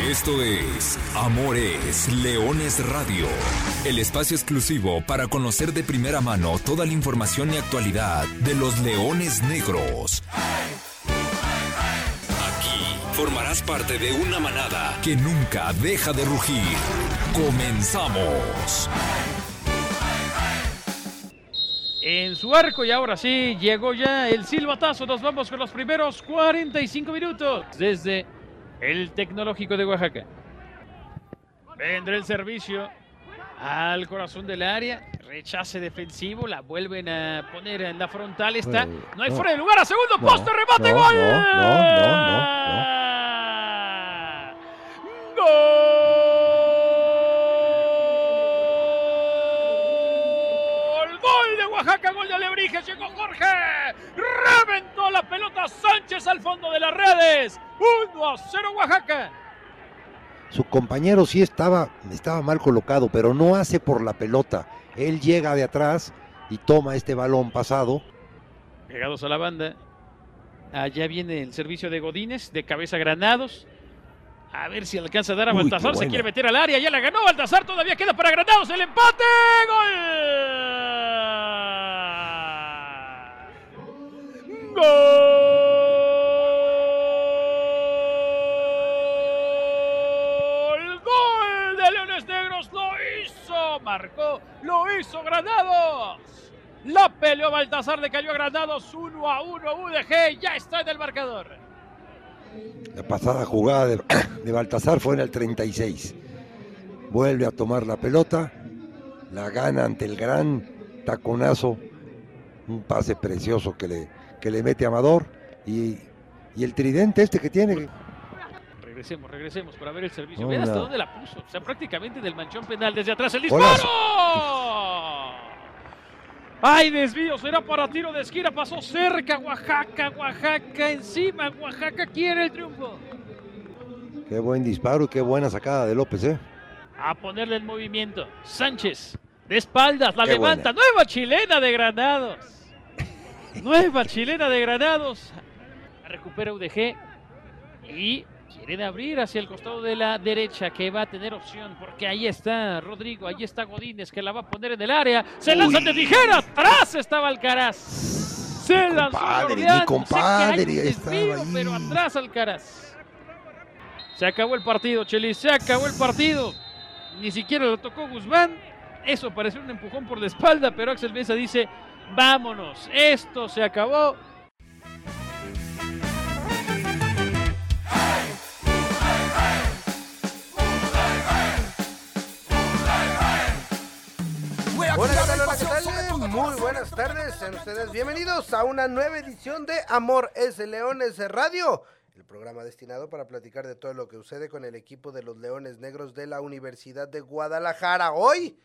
Esto es Amores Leones Radio, el espacio exclusivo para conocer de primera mano toda la información y actualidad de los leones negros. Aquí formarás parte de una manada que nunca deja de rugir. Comenzamos. En su arco y ahora sí llegó ya el silbatazo. Nos vamos con los primeros 45 minutos desde el Tecnológico de Oaxaca. Vendrá el servicio al corazón del área. Rechace defensivo. La vuelven a poner en la frontal. Está. No hay fuera de lugar. A segundo No, poste. Remate. no, gol. no, Gol. Gol de Oaxaca. Gol de Alebrijes. Llegó Jorge. Reventó la pelota Sánchez al fondo de las redes. 1 a 0 Oaxaca. Su compañero sí estaba, estaba mal colocado, pero no hace por la pelota. Él llega de atrás y toma este balón pasado. Pegados a la banda. Allá viene el servicio de Godínez, de cabeza Granados. A ver si alcanza a dar a Uy, Baltasar. Se quiere meter al área. Ya la ganó Baltasar. Todavía queda para Granados el empate. ¡Gol! ¡Gol! ¡Gol de Leones Negros! ¡Lo hizo! Marcó. ¡Lo hizo Granados! La peleó Baltasar, le cayó a Granados 1 a 1. UDG ya está en el marcador. La pasada jugada de, de Baltasar fue en el 36. Vuelve a tomar la pelota, la gana ante el gran taconazo, un pase precioso que le, que le mete Amador y, y el tridente este que tiene. Regresemos, regresemos para ver el servicio. Vean hasta dónde la puso. O sea, prácticamente del manchón penal. Desde atrás el disparo. ¡Ay, desvío! Será para tiro de esquina. Pasó cerca. Oaxaca, Oaxaca encima. Oaxaca quiere el triunfo. Qué buen disparo y qué buena sacada de López, ¿eh? A ponerle el movimiento. Sánchez, de espaldas, la Qué levanta. Nueva chilena de Granados. Nueva chilena de Granados. Recupera UDG. Y quieren abrir hacia el costado de la derecha, que va a tener opción. Porque ahí está Rodrigo, ahí está Godínez, que la va a poner en el área. Se lanza de tijera. Atrás estaba Alcaraz. Se lanzó compadre, Jordián. mi compadre, Sé estaba ahí. pero atrás Alcaraz. Se acabó el partido, Chelis. Se acabó el partido. Ni siquiera lo tocó Guzmán. Eso pareció un empujón por la espalda, pero Axel Mesa dice, vámonos, esto se acabó. Muy buenas tardes, sean ustedes bienvenidos a una nueva edición de Amor es Leones Radio, el programa destinado para platicar de todo lo que sucede con el equipo de los Leones Negros de la Universidad de Guadalajara. Hoy,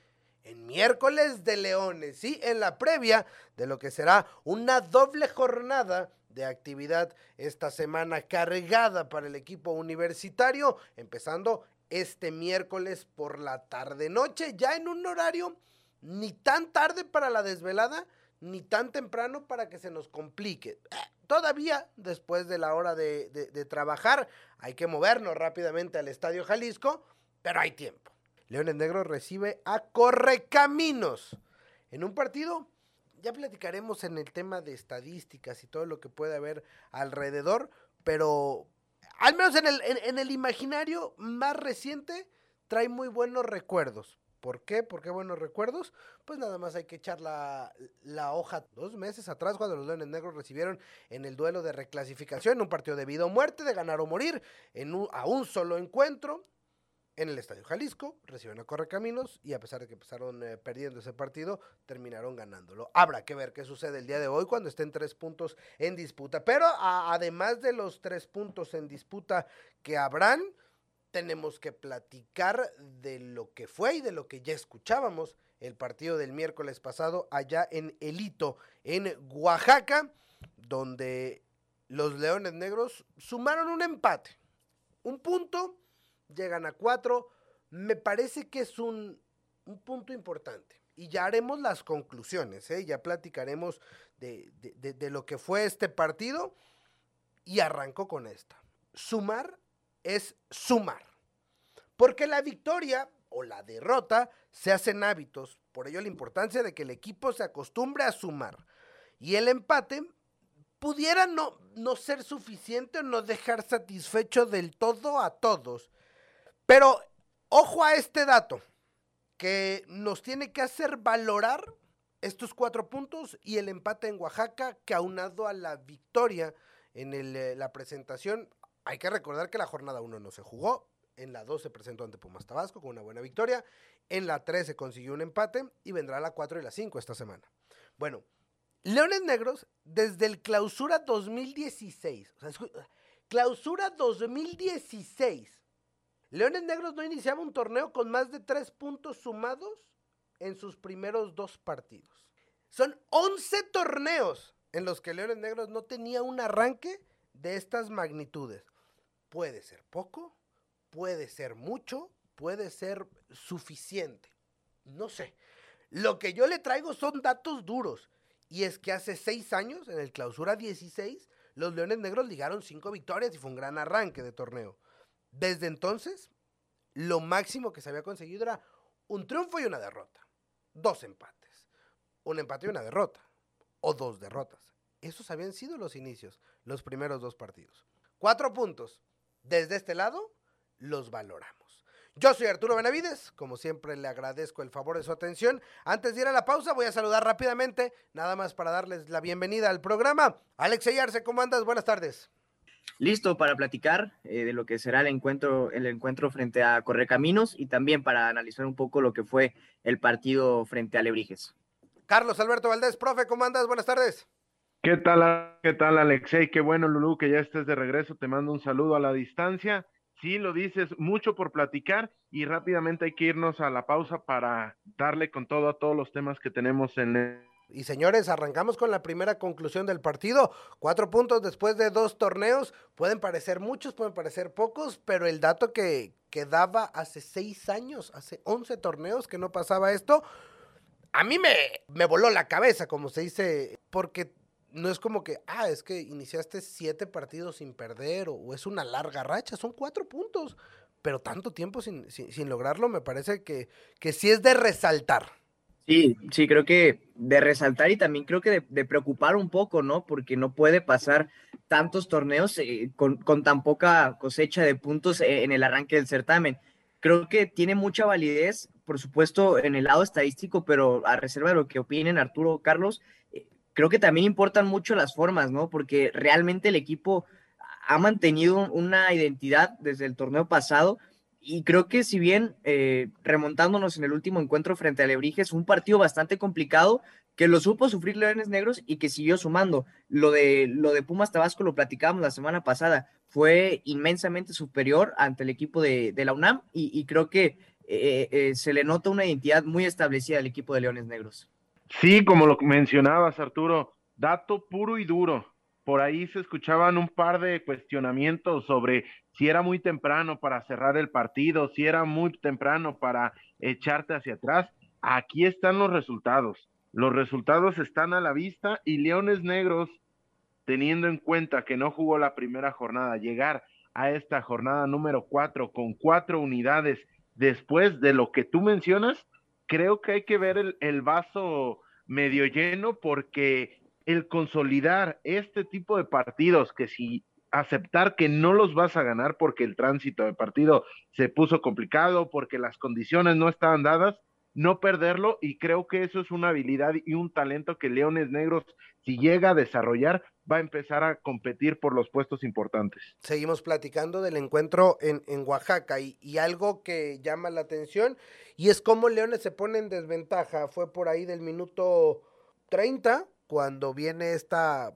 en miércoles de Leones, sí, en la previa de lo que será una doble jornada de actividad esta semana cargada para el equipo universitario, empezando este miércoles por la tarde-noche, ya en un horario ni tan tarde para la desvelada, ni tan temprano para que se nos complique. Todavía, después de la hora de, de- trabajar, hay que movernos rápidamente al Estadio Jalisco, pero hay tiempo. Leones Negros recibe a Correcaminos en un partido. Ya platicaremos en el tema de estadísticas y todo lo que puede haber alrededor, pero al menos en el, en el imaginario más reciente trae muy buenos recuerdos. ¿Por qué? ¿Por qué buenos recuerdos? Pues nada más hay que echar la, la hoja dos meses atrás cuando los Leones Negros recibieron en el duelo de reclasificación un partido de vida o muerte, de ganar o morir, en un- a un solo encuentro en el Estadio Jalisco, recibieron a Correcaminos y a pesar de que empezaron eh, perdiendo ese partido, terminaron ganándolo. Habrá que ver qué sucede el día de hoy cuando estén tres puntos en disputa. Pero además de los tres puntos en disputa que habrán, tenemos que platicar de lo que fue y de lo que ya escuchábamos el partido del miércoles pasado allá en Elito, en Oaxaca, donde los Leones Negros sumaron un empate. Un punto, llegan a cuatro. Me parece que es un, un punto importante. Y ya haremos las conclusiones, ¿eh? ya platicaremos de, de- de- lo que fue este partido. Y arranco con esta. Sumar es sumar. Porque la victoria o la derrota se hacen hábitos, por ello la importancia de que el equipo se acostumbre a sumar. Y el empate pudiera no, no ser suficiente o no dejar satisfecho del todo a todos. Pero ojo a este dato, que nos tiene que hacer valorar estos cuatro puntos y el empate en Oaxaca, que aunado a la victoria en eh, la presentación, hay que recordar que la jornada 1 no se jugó, en la 2 se presentó ante Pumas Tabasco con una buena victoria, en la 3 se consiguió un empate y vendrá la 4 y la 5 esta semana. Bueno, Leones Negros, desde el clausura 2016, o sea, clausura 2016, Leones Negros no iniciaba un torneo con más de tres puntos sumados en sus primeros dos partidos. Son 11 torneos en los que Leones Negros no tenía un arranque de estas magnitudes. Puede ser poco, puede ser mucho, puede ser suficiente. No sé. Lo que yo le traigo son datos duros. Y es que hace seis años, en el clausura 16, los Leones Negros ligaron cinco victorias y fue un gran arranque de torneo. Desde entonces, lo máximo que se había conseguido era un triunfo y una derrota. Dos empates. Un empate y una derrota. O dos derrotas. Esos habían sido los inicios, los primeros dos partidos. Cuatro puntos. Desde este lado, los valoramos. Yo soy Arturo Benavides, como siempre le agradezco el favor de su atención. Antes de ir a la pausa voy a saludar rápidamente, nada más para darles la bienvenida al programa. Alex Ayarse, ¿cómo andas? Buenas tardes. Listo para platicar eh, de lo que será el encuentro, el encuentro frente a Correcaminos y también para analizar un poco lo que fue el partido frente a Lebrijes. Carlos Alberto Valdés, profe, ¿cómo andas? Buenas tardes. ¿Qué tal, qué tal, Alexei? Qué bueno, Lulú, que ya estés de regreso. Te mando un saludo a la distancia sí lo dices, mucho por platicar y rápidamente hay que irnos a la pausa para darle con todo a todos los temas que tenemos en y señores, arrancamos con la primera conclusión del partido. Cuatro puntos después de dos torneos. Pueden parecer muchos, pueden parecer pocos, pero el dato que, que daba hace seis años, hace once torneos que no pasaba esto, a mí me, me voló la cabeza, como se dice, porque no es como que, ah, es que iniciaste siete partidos sin perder o, es una larga racha, son cuatro puntos, pero tanto tiempo sin, sin, lograrlo me parece que, que sí es de resaltar. Sí, sí, creo que de resaltar y también creo que de, preocupar un poco, ¿no? Porque no puede pasar tantos torneos eh, con, con, tan poca cosecha de puntos eh, en el arranque del certamen. Creo que tiene mucha validez, por supuesto, en el lado estadístico, pero a reserva de lo que opinen Arturo Carlos, creo que también importan mucho las formas, ¿no? Porque realmente el equipo ha mantenido una identidad desde el torneo pasado y creo que si bien eh, remontándonos en el último encuentro frente a Lebrijes, un partido bastante complicado que lo supo sufrir Leones Negros y que siguió sumando. Lo de, lo de Pumas Tabasco lo platicábamos la semana pasada, fue inmensamente superior ante el equipo de, la UNAM y, creo que eh, eh, se le nota una identidad muy establecida al equipo de Leones Negros. Sí, como lo mencionabas, Arturo, dato puro y duro. Por ahí se escuchaban un par de cuestionamientos sobre si era muy temprano para cerrar el partido, si era muy temprano para echarte hacia atrás. Aquí están los resultados. Los resultados están a la vista y Leones Negros, teniendo en cuenta que no jugó la primera jornada, llegar a esta jornada número cuatro con cuatro unidades después de lo que tú mencionas, creo que hay que ver el, vaso medio lleno porque el consolidar este tipo de partidos que si aceptar que no los vas a ganar porque el tránsito de partido se puso complicado, porque las condiciones no estaban dadas, no perderlo y creo que eso es una habilidad y un talento que Leones Negros, si llega a desarrollar, va a empezar a competir por los puestos importantes. Seguimos platicando del encuentro en, Oaxaca y, y, algo que llama la atención y es cómo Leones se pone en desventaja. Fue por ahí del minuto 30 cuando viene esta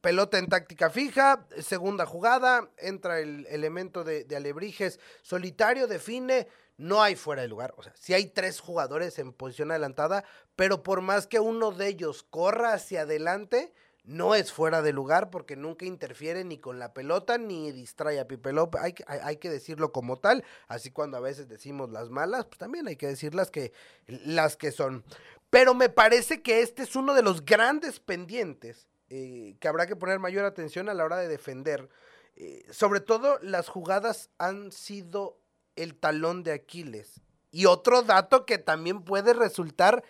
pelota en táctica fija, segunda jugada, entra el elemento de, de Alebrijes solitario, define, no hay fuera de lugar. O sea, sí hay tres jugadores en posición adelantada, pero por más que uno de ellos corra hacia adelante, no es fuera de lugar porque nunca interfiere ni con la pelota ni distrae a Pipe López. Hay, hay, que decirlo como tal. Así cuando a veces decimos las malas, pues también hay que decir las que, las que son. Pero me parece que este es uno de los grandes pendientes eh, que habrá que poner mayor atención a la hora de defender. Eh, sobre todo las jugadas han sido el talón de Aquiles. Y otro dato que también puede resultar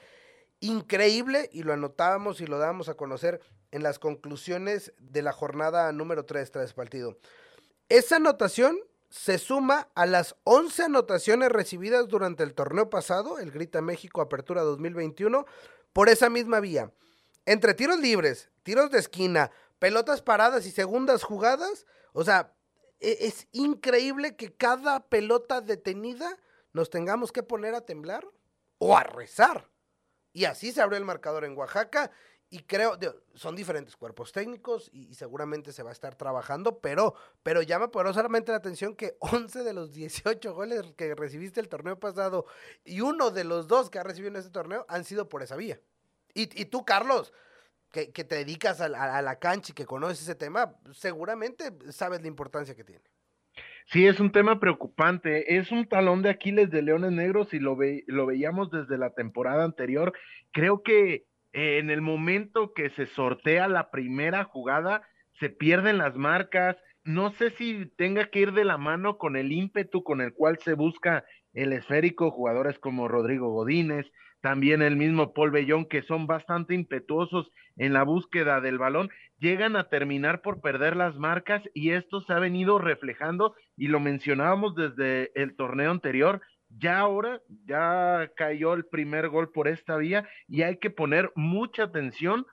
increíble, y lo anotábamos y lo dábamos a conocer en las conclusiones de la jornada número 3 tras partido. Esa anotación se suma a las 11 anotaciones recibidas durante el torneo pasado, el Grita México Apertura 2021, por esa misma vía. Entre tiros libres, tiros de esquina, pelotas paradas y segundas jugadas, o sea, e-, es increíble que cada pelota detenida nos tengamos que poner a temblar o a rezar. Y así se abrió el marcador en Oaxaca y creo, son diferentes cuerpos técnicos y, seguramente se va a estar trabajando, pero, pero llama poderosamente la atención que 11 de los 18 goles que recibiste el torneo pasado y uno de los dos que ha recibido en este torneo han sido por esa vía. Y, y tú, Carlos, que, te dedicas a, a, la cancha y que conoces ese tema, seguramente sabes la importancia que tiene. Sí, es un tema preocupante. Es un talón de Aquiles de Leones Negros y lo, ve, lo veíamos desde la temporada anterior. Creo que eh, en el momento que se sortea la primera jugada, se pierden las marcas. No sé si tenga que ir de la mano con el ímpetu con el cual se busca el esférico, jugadores como Rodrigo Godínez, también el mismo Paul Bellón, que son bastante impetuosos en la búsqueda del balón, llegan a terminar por perder las marcas y esto se ha venido reflejando y lo mencionábamos desde el torneo anterior. Ya ahora, ya cayó el primer gol por esta vía y hay que poner mucha atención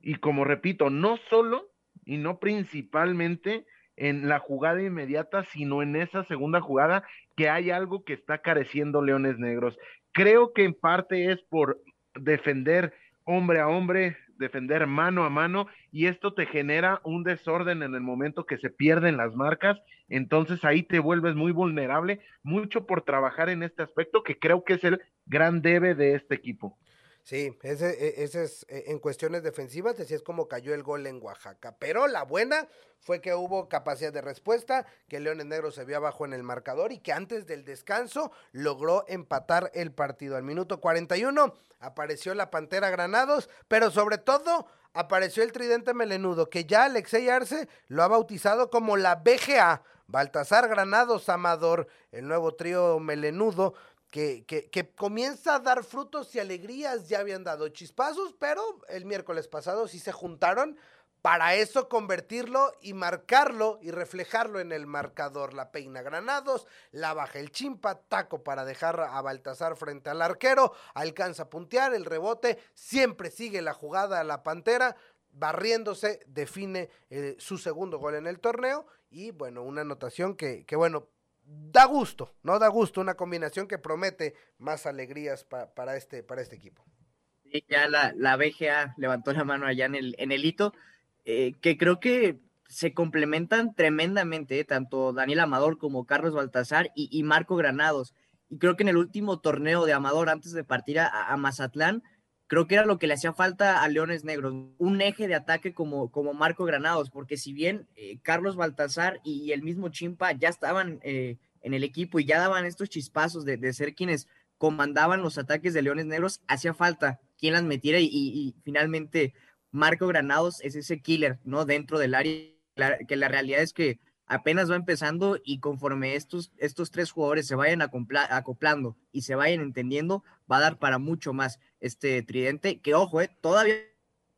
y como repito, no solo y no principalmente en la jugada inmediata, sino en esa segunda jugada que hay algo que está careciendo Leones Negros. Creo que en parte es por defender hombre a hombre, defender mano a mano, y esto te genera un desorden en el momento que se pierden las marcas, entonces ahí te vuelves muy vulnerable, mucho por trabajar en este aspecto que creo que es el gran debe de este equipo. Sí, ese, e, ese es e, en cuestiones defensivas, así es como cayó el gol en Oaxaca. Pero la buena fue que hubo capacidad de respuesta, que Leones Negros se vio abajo en el marcador y que antes del descanso logró empatar el partido. Al minuto 41 apareció la Pantera Granados, pero sobre todo apareció el tridente melenudo, que ya Alexei Arce lo ha bautizado como la BGA. Baltasar Granados Amador, el nuevo trío melenudo, que, que, comienza a dar frutos y alegrías, ya habían dado chispazos, pero el miércoles pasado sí se juntaron para eso convertirlo y marcarlo y reflejarlo en el marcador. La peina Granados, la baja el chimpa, taco para dejar a Baltasar frente al arquero, alcanza a puntear el rebote, siempre sigue la jugada a la Pantera, barriéndose, define eh, su segundo gol en el torneo y bueno, una anotación que, que bueno, da gusto, ¿no? Da gusto, una combinación que promete más alegrías para, este, para este equipo. Sí, ya la, la BGA levantó la mano allá en el, en el hito, eh, que creo que se complementan tremendamente, eh, tanto Daniel Amador como Carlos Baltasar y, Marco Granados. Y creo que en el último torneo de Amador, antes de partir a, Mazatlán, creo que era lo que le hacía falta a Leones Negros, un eje de ataque como, como Marco Granados, porque si bien eh, Carlos Baltasar y el mismo Chimpa ya estaban en el equipo y ya daban estos chispazos de, ser quienes comandaban los ataques de Leones Negros, hacía falta quien las metiera y, finalmente Marco Granados es ese killer, ¿no? Dentro del área, que la realidad es que apenas va empezando y conforme estos, estos tres jugadores se vayan acoplando y se vayan entendiendo, va a dar para mucho más este tridente, que ojo, eh, todavía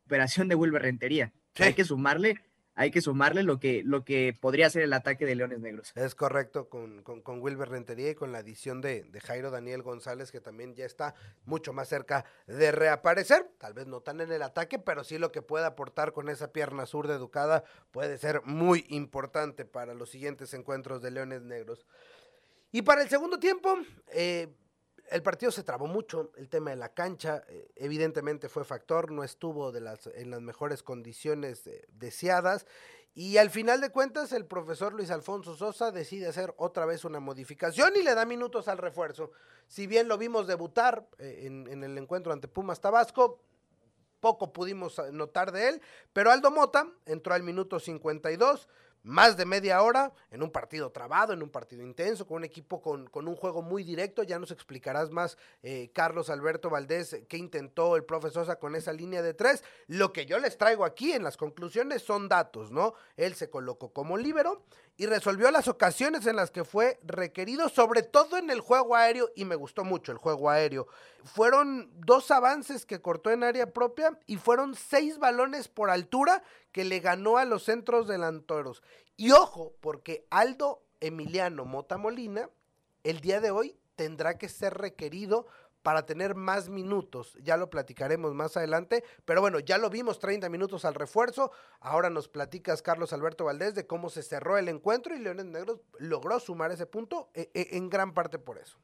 operación de Wilber Rentería. Hay que sumarle hay que sumarle lo que, lo que podría ser el ataque de Leones Negros. Es correcto, con, con, Wilber Rentería y con la adición de, de, Jairo Daniel González, que también ya está mucho más cerca de reaparecer. Tal vez no tan en el ataque, pero sí lo que puede aportar con esa pierna sur de Educada puede ser muy importante para los siguientes encuentros de Leones Negros. Y para el segundo tiempo, eh, el partido se trabó mucho, el tema de la cancha eh, evidentemente fue factor, no estuvo en las mejores condiciones eh, deseadas y al final de cuentas el profesor Luis Alfonso Sosa decide hacer otra vez una modificación y le da minutos al refuerzo. Si bien lo vimos debutar eh, en, en el encuentro ante Pumas Tabasco, poco pudimos notar de él, pero Aldo Mota entró al minuto 52 más de media hora en un partido trabado, en un partido intenso, con un equipo con, con un juego muy directo. Ya nos explicarás más, eh, Carlos Alberto Valdés, qué intentó el profe Sosa con esa línea de tres. Lo que yo les traigo aquí en las conclusiones son datos, ¿no? Él se colocó como líbero y resolvió las ocasiones en las que fue requerido, sobre todo en el juego aéreo, y me gustó mucho el juego aéreo. Fueron dos avances que cortó en área propia y fueron seis balones por altura que le ganó a los centros delanteros. Y ojo, porque Aldo Emiliano Mota Molina, el día de hoy tendrá que ser requerido para tener más minutos. Ya lo platicaremos más adelante, pero bueno, ya lo vimos 30 minutos al refuerzo. Ahora nos platicas, Carlos Alberto Valdés, de cómo se cerró el encuentro y Leones Negros logró sumar ese punto e, e, en gran parte por eso.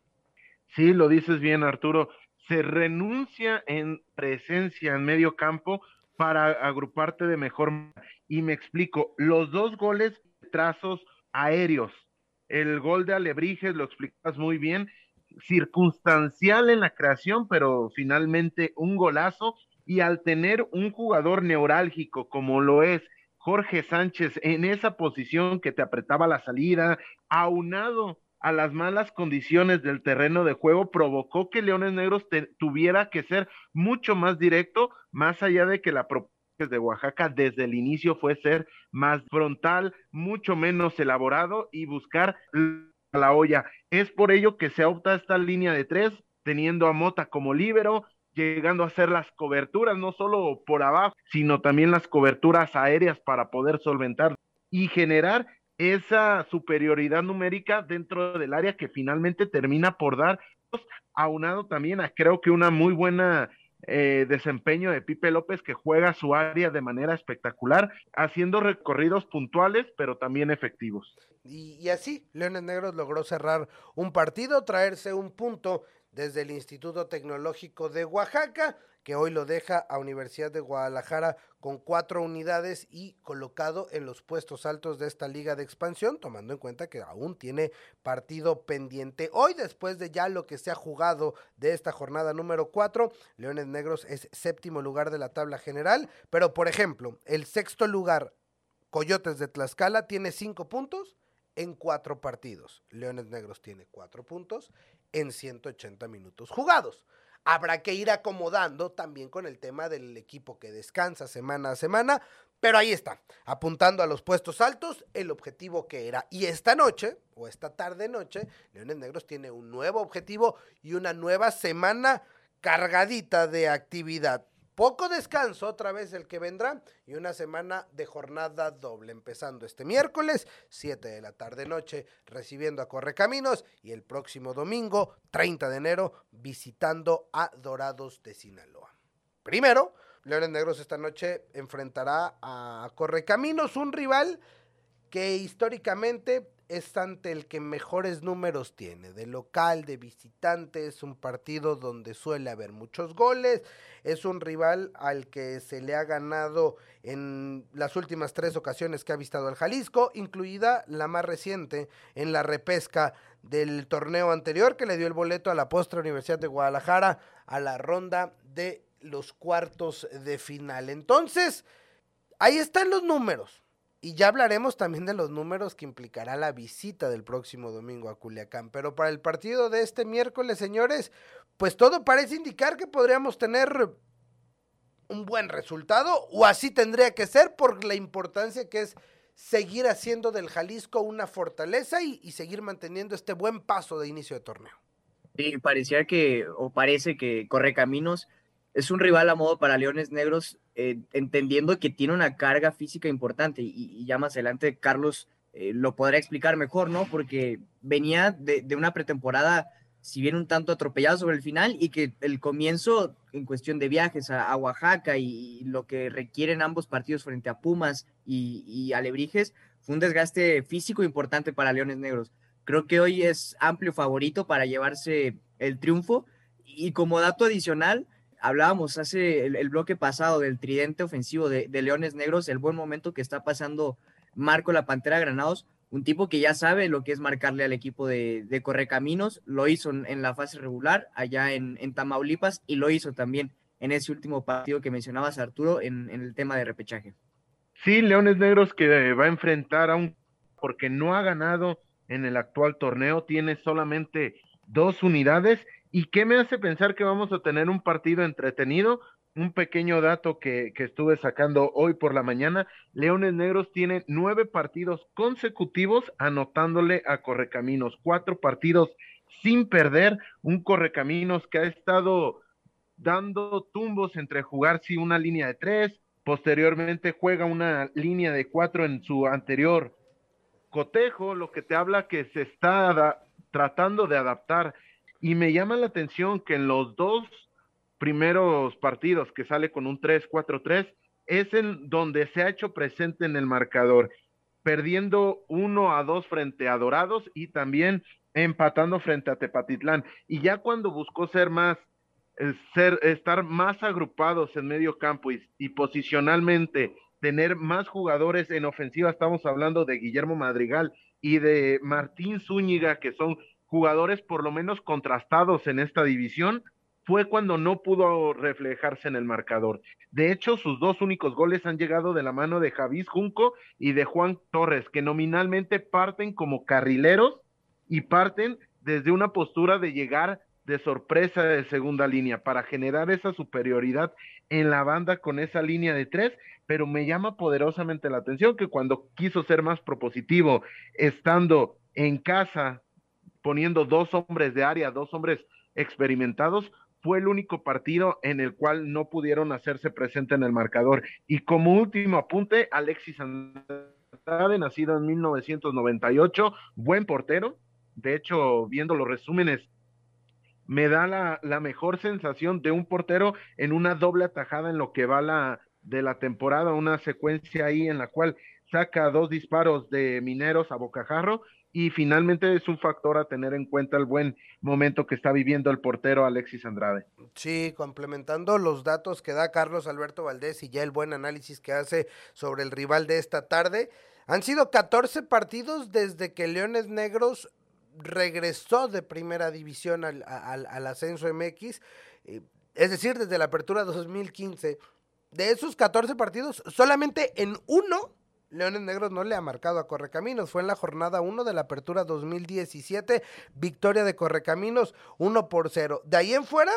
Sí, lo dices bien, Arturo. Se renuncia en presencia en medio campo para agruparte de mejor. Y me explico, los dos goles, trazos aéreos. El gol de Alebrijes, lo explicas muy bien, circunstancial en la creación, pero finalmente un golazo. Y al tener un jugador neurálgico como lo es Jorge Sánchez en esa posición que te apretaba la salida, aunado a las malas condiciones del terreno de juego, provocó que Leones Negros tuviera que ser mucho más directo, más allá de que la propuesta de Oaxaca desde el inicio fue ser más frontal, mucho menos elaborado y buscar la olla. Es por ello que se opta esta línea de tres, teniendo a Mota como líbero, llegando a hacer las coberturas, no solo por abajo, sino también las coberturas aéreas para poder solventar y generar esa superioridad numérica dentro del área que finalmente termina por dar, aunado también a creo que una muy buena eh, desempeño de Pipe López que juega su área de manera espectacular, haciendo recorridos puntuales, pero también efectivos. Y, así, Leones Negros logró cerrar un partido, traerse un punto desde el Instituto Tecnológico de Oaxaca, que hoy lo deja a Universidad de Guadalajara con cuatro unidades y colocado en los puestos altos de esta liga de expansión, tomando en cuenta que aún tiene partido pendiente. Hoy, después de ya lo que se ha jugado de esta jornada número cuatro, Leones Negros es séptimo lugar de la tabla general, pero por ejemplo, el sexto lugar, Coyotes de Tlaxcala, tiene cinco puntos en cuatro partidos. Leones Negros tiene cuatro puntos en 180 minutos jugados. Habrá que ir acomodando también con el tema del equipo que descansa semana a semana, pero ahí está, apuntando a los puestos altos, el objetivo que era. Y esta noche, o esta tarde noche, Leones Negros tiene un nuevo objetivo y una nueva semana cargadita de actividad. Poco descanso otra vez el que vendrá y una semana de jornada doble, empezando este miércoles, 7 de la tarde noche, recibiendo a Correcaminos y el próximo domingo, 30 de enero, visitando a Dorados de Sinaloa. Primero, Leones Negros esta noche enfrentará a Correcaminos, un rival que históricamente es ante el que mejores números tiene. De local, de visitante, es un partido donde suele haber muchos goles. Es un rival al que se le ha ganado en las últimas tres ocasiones que ha visitado el Jalisco, incluida la más reciente en la repesca del torneo anterior que le dio el boleto a la postre Universidad de Guadalajara a la ronda de los cuartos de final. Entonces, ahí están los números. Y ya hablaremos también de los números que implicará la visita del próximo domingo a Culiacán. Pero para el partido de este miércoles, señores, pues todo parece indicar que podríamos tener un buen resultado, o así tendría que ser por la importancia que es seguir haciendo del Jalisco una fortaleza y, seguir manteniendo este buen paso de inicio de torneo. Sí, parecía que, o parece que corre caminos es un rival a modo para Leones Negros, eh, entendiendo que tiene una carga física importante y, ya más adelante Carlos eh, lo podrá explicar mejor, ¿no? Porque venía de, una pretemporada, si bien un tanto atropellado sobre el final y que el comienzo en cuestión de viajes a, Oaxaca y, lo que requieren ambos partidos frente a Pumas y, y Alebrijes fue un desgaste físico importante para Leones Negros. Creo que hoy es amplio favorito para llevarse el triunfo y como dato adicional, hablábamos hace el, bloque pasado del tridente ofensivo de, Leones Negros, el buen momento que está pasando Marco la Pantera Granados, un tipo que ya sabe lo que es marcarle al equipo de, de Correcaminos, lo hizo en, la fase regular allá en, Tamaulipas y lo hizo también en ese último partido que mencionabas Arturo en, el tema de repechaje. Sí, Leones Negros que va a enfrentar a un porque no ha ganado en el actual torneo, tiene solamente dos unidades. ¿Y qué me hace pensar que vamos a tener un partido entretenido? Un pequeño dato que, que estuve sacando hoy por la mañana, Leones Negros tiene nueve partidos consecutivos anotándole a Correcaminos, cuatro partidos sin perder, un Correcaminos que ha estado dando tumbos entre jugar si una línea de tres, posteriormente juega una línea de cuatro en su anterior cotejo, lo que te habla que se está tratando de adaptar. Y me llama la atención que en los dos primeros partidos que sale con un 3-4-3 es en donde se ha hecho presente en el marcador, perdiendo uno a dos frente a Dorados y también empatando frente a Tepatitlán. Y ya cuando buscó ser más ser, estar más agrupados en medio campo y, posicionalmente tener más jugadores en ofensiva, estamos hablando de Guillermo Madrigal y de Martín Zúñiga, que son jugadores por lo menos contrastados en esta división, fue cuando no pudo reflejarse en el marcador. De hecho, sus dos únicos goles han llegado de la mano de Javis Junco y de Juan Torres, que nominalmente parten como carrileros y parten desde una postura de llegar de sorpresa de segunda línea para generar esa superioridad en la banda con esa línea de tres, pero me llama poderosamente la atención que cuando quiso ser más propositivo, estando en casa, poniendo dos hombres de área, dos hombres experimentados, fue el único partido en el cual no pudieron hacerse presente en el marcador. Y como último apunte, Alexis Andrade, nacido en 1998, buen portero. De hecho, viendo los resúmenes me da la, mejor sensación de un portero en una doble atajada en lo que va la, de la temporada, una secuencia ahí en la cual saca dos disparos de mineros a bocajarro y finalmente es un factor a tener en cuenta el buen momento que está viviendo el portero Alexis Andrade. Sí, complementando los datos que da Carlos Alberto Valdés y ya el buen análisis que hace sobre el rival de esta tarde, han sido 14 partidos desde que Leones Negros regresó de primera división al, ascenso MX, eh, es decir, desde la apertura 2015. De esos 14 partidos, solamente en uno Leones Negros no le ha marcado a Correcaminos. Fue en la jornada 1 de la apertura 2017, victoria de Correcaminos 1 por 0. De ahí en fuera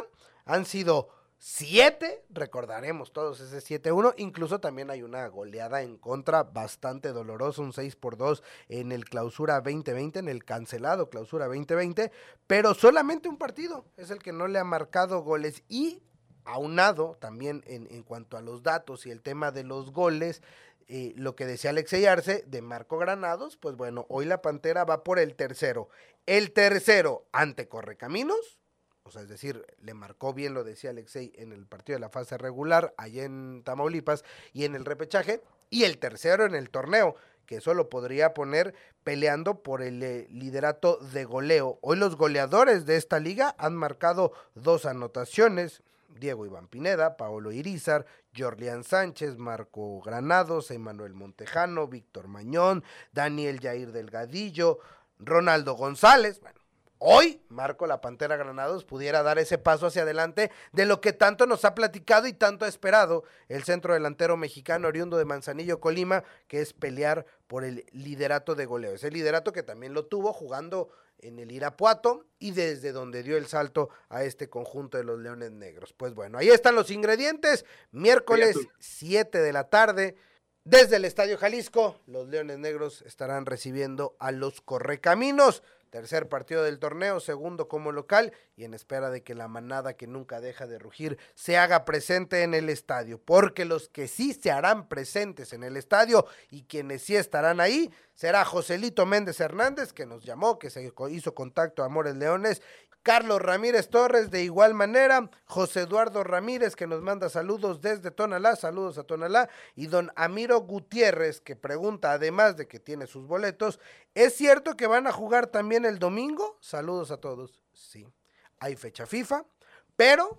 han sido 7, recordaremos todos ese 7-1, incluso también hay una goleada en contra bastante dolorosa, un 6 por 2 en el clausura 2020, en el cancelado clausura 2020, pero solamente un partido es el que no le ha marcado goles y aunado también en, en cuanto a los datos y el tema de los goles, lo que decía Alexey Arce de Marco Granados, pues bueno, hoy la Pantera va por el tercero. El tercero ante Correcaminos, o sea, es decir, le marcó bien, lo decía Alexei, en el partido de la fase regular, allá en Tamaulipas, y en el repechaje, y el tercero en el torneo, que eso lo podría poner peleando por el eh, liderato de goleo. Hoy los goleadores de esta liga han marcado dos anotaciones, Diego Iván Pineda, Paolo Irizar, Jorlian Sánchez, Marco Granados, Emanuel Montejano, Víctor Mañón, Daniel Jair Delgadillo, Ronaldo González, bueno, hoy Marco la Pantera Granados pudiera dar ese paso hacia adelante de lo que tanto nos ha platicado y tanto ha esperado el centro delantero mexicano oriundo de Manzanillo, Colima, que es pelear por el liderato de goleo. Ese liderato que también lo tuvo jugando en el Irapuato y desde donde dio el salto a este conjunto de los Leones Negros. Pues bueno, ahí están los ingredientes. Miércoles 7 de la tarde. Desde el Estadio Jalisco, los Leones Negros estarán recibiendo a los Correcaminos. Tercer partido del torneo, segundo como local y en espera de que la manada que nunca deja de rugir se haga presente en el estadio. Porque los que sí se harán presentes en el estadio y quienes sí estarán ahí será Joselito Méndez Hernández que nos llamó, que se hizo contacto a Amores Leones Carlos Ramírez Torres de igual manera, José Eduardo Ramírez que nos manda saludos desde Tonalá, saludos a Tonalá, y don Amiro Gutiérrez que pregunta, además de que tiene sus boletos, ¿es cierto que van a jugar también el domingo? Saludos a todos. Sí, hay fecha FIFA, pero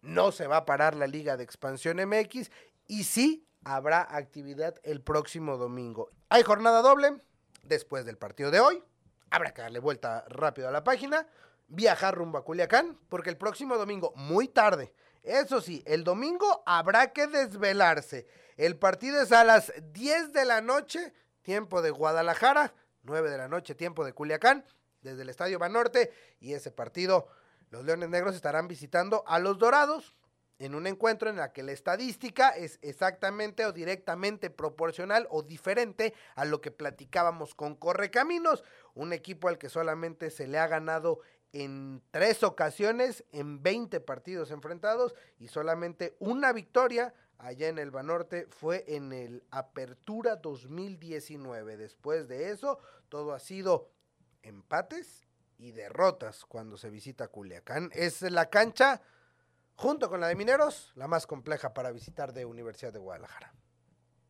no se va a parar la Liga de Expansión MX y sí habrá actividad el próximo domingo. Hay jornada doble después del partido de hoy. Habrá que darle vuelta rápido a la página viajar rumbo a Culiacán, porque el próximo domingo, muy tarde, eso sí, el domingo habrá que desvelarse. El partido es a las 10 de la noche, tiempo de Guadalajara, 9 de la noche, tiempo de Culiacán, desde el Estadio Banorte. Y ese partido, los Leones Negros estarán visitando a los Dorados en un encuentro en la que la estadística es exactamente o directamente proporcional o diferente a lo que platicábamos con Correcaminos, un equipo al que solamente se le ha ganado en tres ocasiones en 20 partidos enfrentados y solamente una victoria allá en el Banorte fue en el Apertura 2019. Después de eso, todo ha sido empates y derrotas cuando se visita Culiacán. Es la cancha junto con la de Mineros, la más compleja para visitar de Universidad de Guadalajara.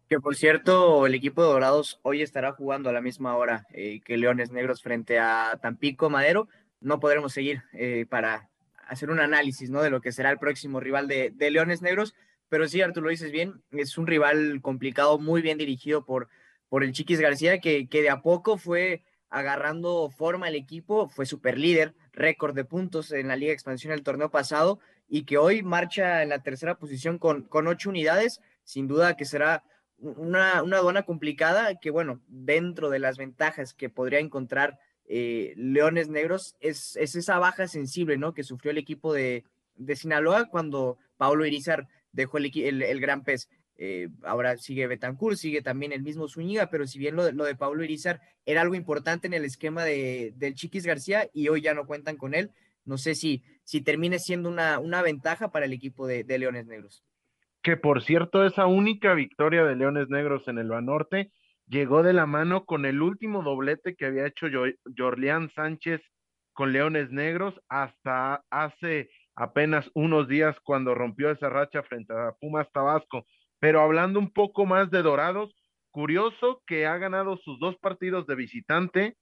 Que por cierto, el equipo de Dorados hoy estará jugando a la misma hora eh, que Leones Negros frente a Tampico Madero. No podremos seguir eh, para hacer un análisis ¿no? de lo que será el próximo rival de, Leones Negros. Pero sí, Arturo, lo dices bien, es un rival complicado, muy bien dirigido por, por el Chiquis García, que, que de a poco fue agarrando forma el equipo, fue super líder, récord de puntos en la Liga Expansión el torneo pasado y que hoy marcha en la tercera posición con, con ocho unidades, sin duda que será una, una aduana complicada, que bueno, dentro de las ventajas que podría encontrar eh, Leones Negros, es, es, esa baja sensible, ¿no? Que sufrió el equipo de, de Sinaloa cuando Pablo Irizar dejó el, el gran pez. Eh, ahora sigue Betancourt, sigue también el mismo Zúñiga, pero si bien lo de, lo de Pablo Irizar era algo importante en el esquema de, del Chiquis García y hoy ya no cuentan con él, no sé si, si termine siendo una, una ventaja para el equipo de, Leones Negros. Que por cierto, esa única victoria de Leones Negros en el Banorte llegó de la mano con el último doblete que había hecho Jorlián Sánchez con Leones Negros hasta hace apenas unos días cuando rompió esa racha frente a Pumas Tabasco. Pero hablando un poco más de Dorados, curioso que ha ganado sus dos partidos de visitante,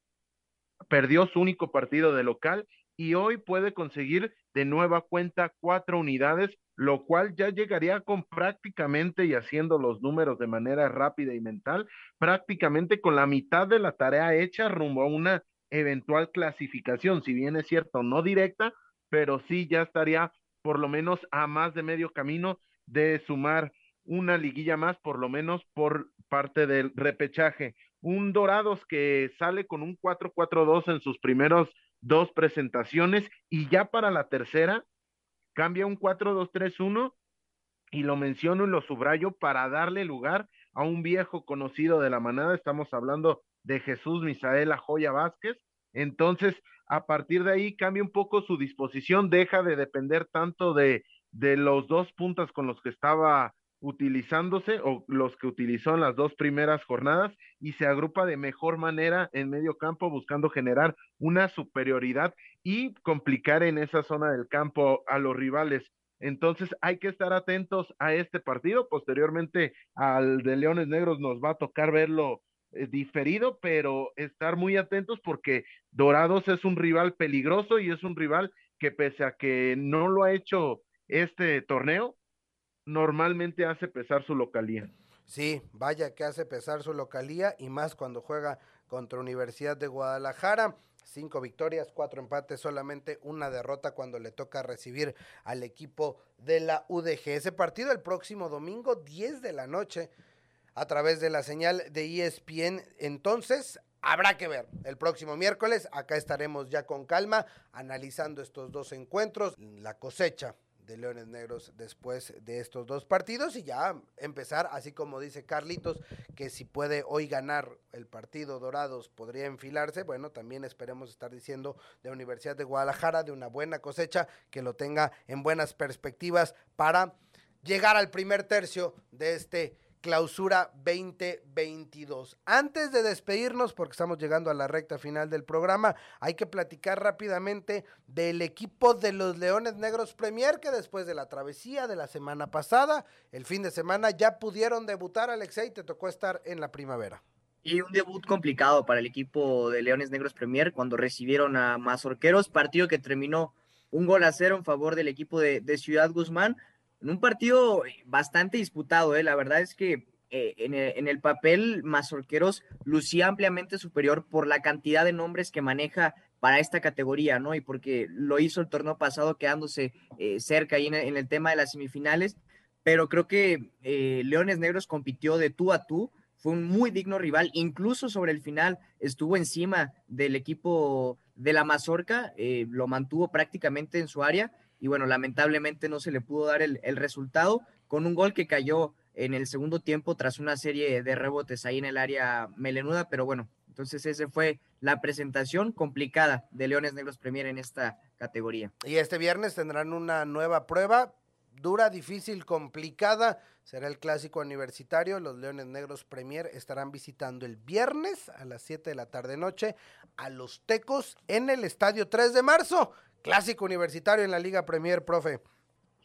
perdió su único partido de local y hoy puede conseguir de nueva cuenta cuatro unidades, lo cual ya llegaría con prácticamente y haciendo los números de manera rápida y mental, prácticamente con la mitad de la tarea hecha rumbo a una eventual clasificación, si bien es cierto, no directa, pero sí ya estaría por lo menos a más de medio camino de sumar una liguilla más, por lo menos por parte del repechaje. Un Dorados que sale con un 4-4-2 en sus primeros dos presentaciones y ya para la tercera cambia un 4-2-3-1 y lo menciono y lo subrayo para darle lugar a un viejo conocido de la manada, estamos hablando de Jesús Misaela Joya Vázquez, entonces a partir de ahí cambia un poco su disposición, deja de depender tanto de, de los dos puntas con los que estaba utilizándose o los que utilizó en las dos primeras jornadas y se agrupa de mejor manera en medio campo buscando generar una superioridad y complicar en esa zona del campo a los rivales. Entonces hay que estar atentos a este partido. Posteriormente al de Leones Negros nos va a tocar verlo eh, diferido, pero estar muy atentos porque Dorados es un rival peligroso y es un rival que pese a que no lo ha hecho este torneo, normalmente hace pesar su localía. Sí, vaya que hace pesar su localía y más cuando juega contra Universidad de Guadalajara. Cinco victorias, cuatro empates, solamente una derrota cuando le toca recibir al equipo de la UDG. Ese partido el próximo domingo, 10 de la noche, a través de la señal de ESPN. Entonces, habrá que ver. El próximo miércoles, acá estaremos ya con calma, analizando estos dos encuentros, la cosecha de Leones Negros después de estos dos partidos y ya empezar, así como dice Carlitos, que si puede hoy ganar el partido Dorados podría enfilarse, bueno, también esperemos estar diciendo de Universidad de Guadalajara, de una buena cosecha, que lo tenga en buenas perspectivas para llegar al primer tercio de este Clausura 2022. Antes de despedirnos, porque estamos llegando a la recta final del programa, hay que platicar rápidamente del equipo de los Leones Negros Premier, que después de la travesía de la semana pasada, el fin de semana, ya pudieron debutar, Alexei, te tocó estar en la primavera. Y un debut complicado para el equipo de Leones Negros Premier cuando recibieron a Mazorqueros, partido que terminó un gol a cero en favor del equipo de, de Ciudad Guzmán en un partido bastante disputado, ¿eh? la verdad es que eh, en, el, papel Mazorqueros lucía ampliamente superior por la cantidad de nombres que maneja para esta categoría, ¿no? Y porque lo hizo el torneo pasado quedándose eh, cerca ahí en el, en el, tema de las semifinales, pero creo que eh, Leones Negros compitió de tú a tú, fue un muy digno rival, incluso sobre el final estuvo encima del equipo de la Mazorca, eh, lo mantuvo prácticamente en su área y bueno, lamentablemente no se le pudo dar el, el resultado con un gol que cayó en el segundo tiempo tras una serie de rebotes ahí en el área melenuda, pero bueno, entonces esa fue la presentación complicada de Leones Negros Premier en esta categoría. Y este viernes tendrán una nueva prueba, dura, difícil, complicada. Será el clásico universitario. Los Leones Negros Premier estarán visitando el viernes a las 7 de la tarde noche a los Tecos en el Estadio 3 de marzo. Clásico universitario en la Liga Premier, profe.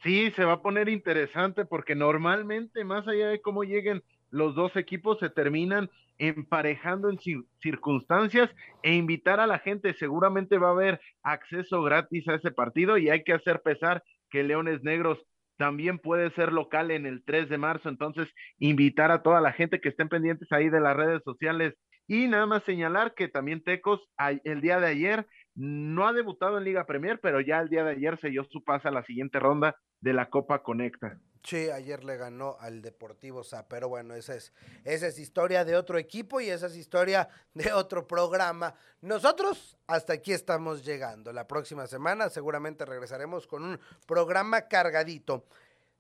Sí, se va a poner interesante porque normalmente, más allá de cómo lleguen los dos equipos, se terminan emparejando en circunstancias e invitar a la gente. Seguramente va a haber acceso gratis a ese partido y hay que hacer pesar que Leones Negros también puede ser local en el 3 de marzo. Entonces, invitar a toda la gente que estén pendientes ahí de las redes sociales y nada más señalar que también Tecos el día de ayer no ha debutado en Liga Premier, pero ya el día de ayer se dio su paso a la siguiente ronda de la Copa Conecta. Sí, ayer le ganó al Deportivo Sa, pero bueno, esa es, esa es historia de otro equipo y esa es historia de otro programa. Nosotros hasta aquí estamos llegando. La próxima semana seguramente regresaremos con un programa cargadito.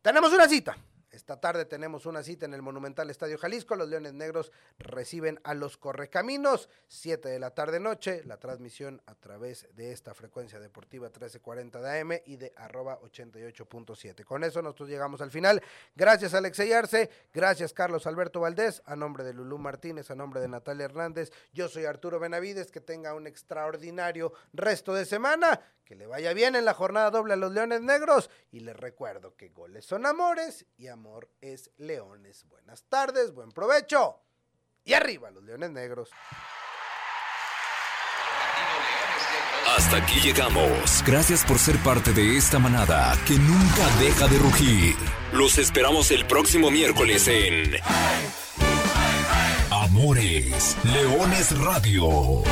Tenemos una cita esta tarde tenemos una cita en el Monumental Estadio Jalisco. Los Leones Negros reciben a los Correcaminos. 7 de la tarde noche. La transmisión a través de esta frecuencia deportiva 1340 de AM y de arroba 88.7. Con eso nosotros llegamos al final. Gracias Alexey Arce. Gracias Carlos Alberto Valdés. A nombre de Lulú Martínez, a nombre de Natalia Hernández. Yo soy Arturo Benavides. Que tenga un extraordinario resto de semana. Que le vaya bien en la jornada doble a los Leones Negros. Y les recuerdo que goles son amores y amor es leones. Buenas tardes, buen provecho. Y arriba los Leones Negros. Hasta aquí llegamos. Gracias por ser parte de esta manada que nunca deja de rugir. Los esperamos el próximo miércoles en Amores Leones Radio.